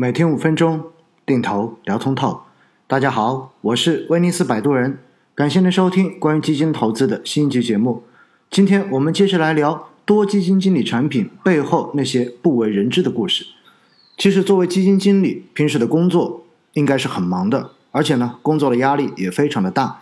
每天五分钟，定投聊通透。大家好，我是威尼斯摆渡人，感谢您收听关于基金投资的新一集节目。今天我们接着来聊多基金经理产品背后那些不为人知的故事。其实，作为基金经理，平时的工作应该是很忙的，而且呢，工作的压力也非常的大。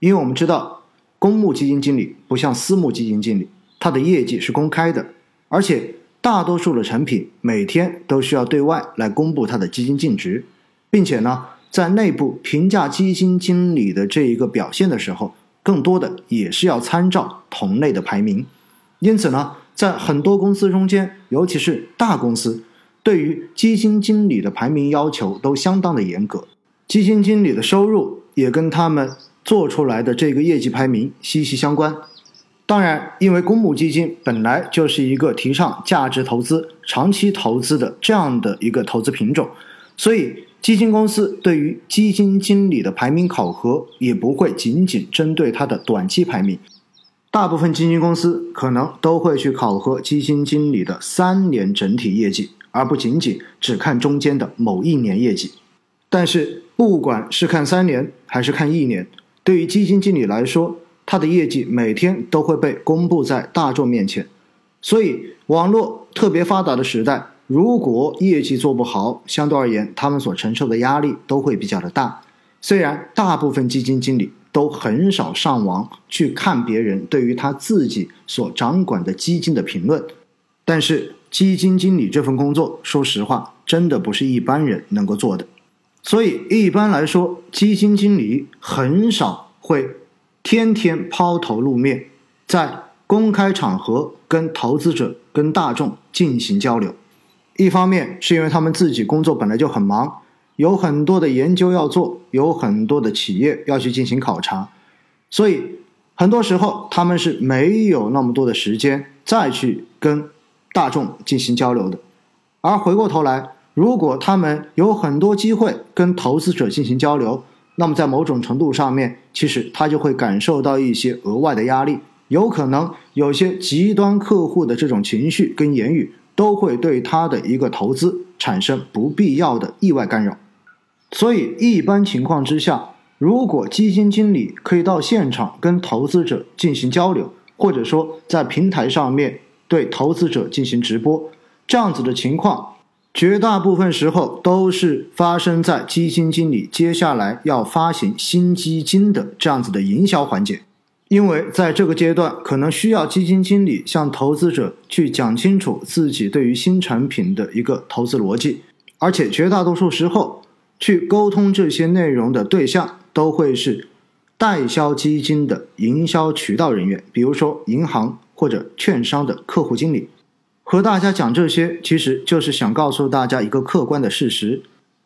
因为我们知道，公募基金经理不像私募基金经理，他的业绩是公开的，而且大多数的产品每天都需要对外来公布它的基金净值，并且呢。在内部评价基金经理的这一个表现的时候，更多的也是要参照同类的排名。因此呢，在很多公司中间，尤其是大公司，对于基金经理的排名要求都相当的严格。基金经理的收入也跟他们做出来的这个业绩排名息息相关。当然，因为公募基金本来就是一个提倡价值投资、长期投资的这样的一个投资品种，所以。基金公司对于基金经理的排名考核也不会仅仅针对他的短期排名，大部分基金公司可能都会去考核基金经理的三年整体业绩，而不仅仅只看中间的某一年业绩。但是，不管是看三年还是看一年，对于基金经理来说，他的业绩每天都会被公布在大众面前。所以，网络特别发达的时代。如果业绩做不好，相对而言，他们所承受的压力都会比较的大。虽然大部分基金经理都很少上网去看别人对于他自己所掌管的基金的评论，但是基金经理这份工作，说实话，真的不是一般人能够做的。所以一般来说，基金经理很少会天天抛头露面，在公开场合跟投资者、跟大众进行交流。一方面是因为他们自己工作本来就很忙，有很多的研究要做，有很多的企业要去进行考察，所以很多时候他们是没有那么多的时间再去跟大众进行交流的。而回过头来，如果他们有很多机会跟投资者进行交流，那么在某种程度上面，其实他就会感受到一些额外的压力，有可能有些极端客户的这种情绪跟言语。都会对他的一个投资产生不必要的意外干扰，所以一般情况之下，如果基金经理可以到现场跟投资者进行交流，或者说在平台上面对投资者进行直播，这样子的情况，绝大部分时候都是发生在基金经理接下来要发行新基金的这样子的营销环节。因为在这个阶段，可能需要基金经理向投资者去讲清楚自己对于新产品的一个投资逻辑，而且绝大多数时候，去沟通这些内容的对象都会是代销基金的营销渠道人员，比如说银行或者券商的客户经理。和大家讲这些，其实就是想告诉大家一个客观的事实：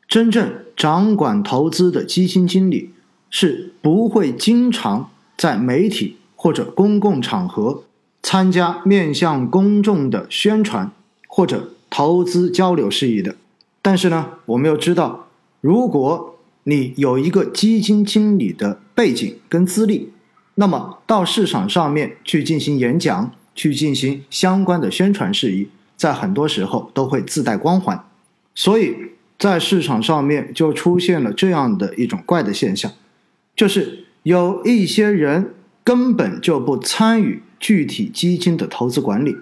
真正掌管投资的基金经理是不会经常。在媒体或者公共场合参加面向公众的宣传或者投资交流事宜的，但是呢，我们又知道，如果你有一个基金经理的背景跟资历，那么到市场上面去进行演讲、去进行相关的宣传事宜，在很多时候都会自带光环，所以在市场上面就出现了这样的一种怪的现象，就是。有一些人根本就不参与具体基金的投资管理，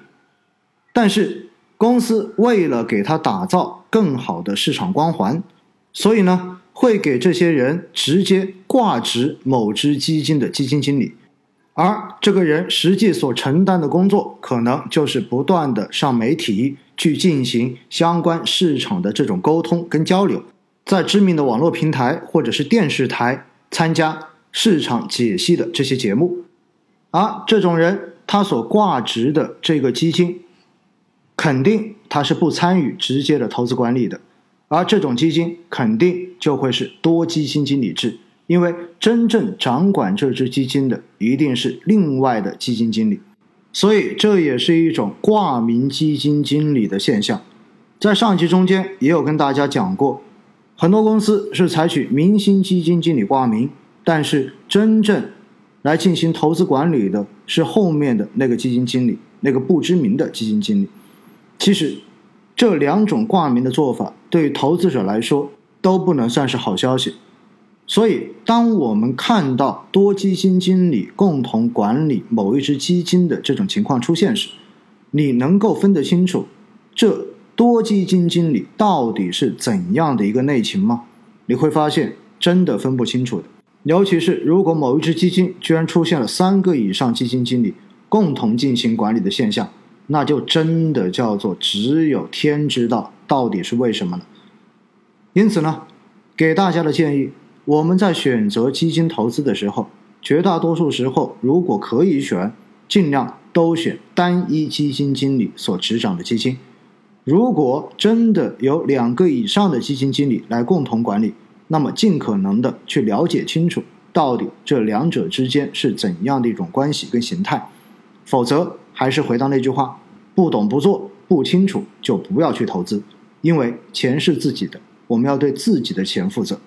但是公司为了给他打造更好的市场光环，所以呢，会给这些人直接挂职某只基金的基金经理，而这个人实际所承担的工作，可能就是不断的上媒体去进行相关市场的这种沟通跟交流，在知名的网络平台或者是电视台参加。市场解析的这些节目，而这种人他所挂职的这个基金，肯定他是不参与直接的投资管理的，而这种基金肯定就会是多基金经理制，因为真正掌管这只基金的一定是另外的基金经理，所以这也是一种挂名基金经理的现象。在上期中间也有跟大家讲过，很多公司是采取明星基金经理挂名。但是真正来进行投资管理的是后面的那个基金经理，那个不知名的基金经理。其实这两种挂名的做法对于投资者来说都不能算是好消息。所以，当我们看到多基金经理共同管理某一只基金的这种情况出现时，你能够分得清楚这多基金经理到底是怎样的一个内情吗？你会发现真的分不清楚的。尤其是如果某一只基金居然出现了三个以上基金经理共同进行管理的现象，那就真的叫做只有天知道到底是为什么了。因此呢，给大家的建议，我们在选择基金投资的时候，绝大多数时候如果可以选，尽量都选单一基金经理所执掌的基金。如果真的有两个以上的基金经理来共同管理，那么尽可能的去了解清楚，到底这两者之间是怎样的一种关系跟形态，否则还是回到那句话，不懂不做，不清楚就不要去投资，因为钱是自己的，我们要对自己的钱负责。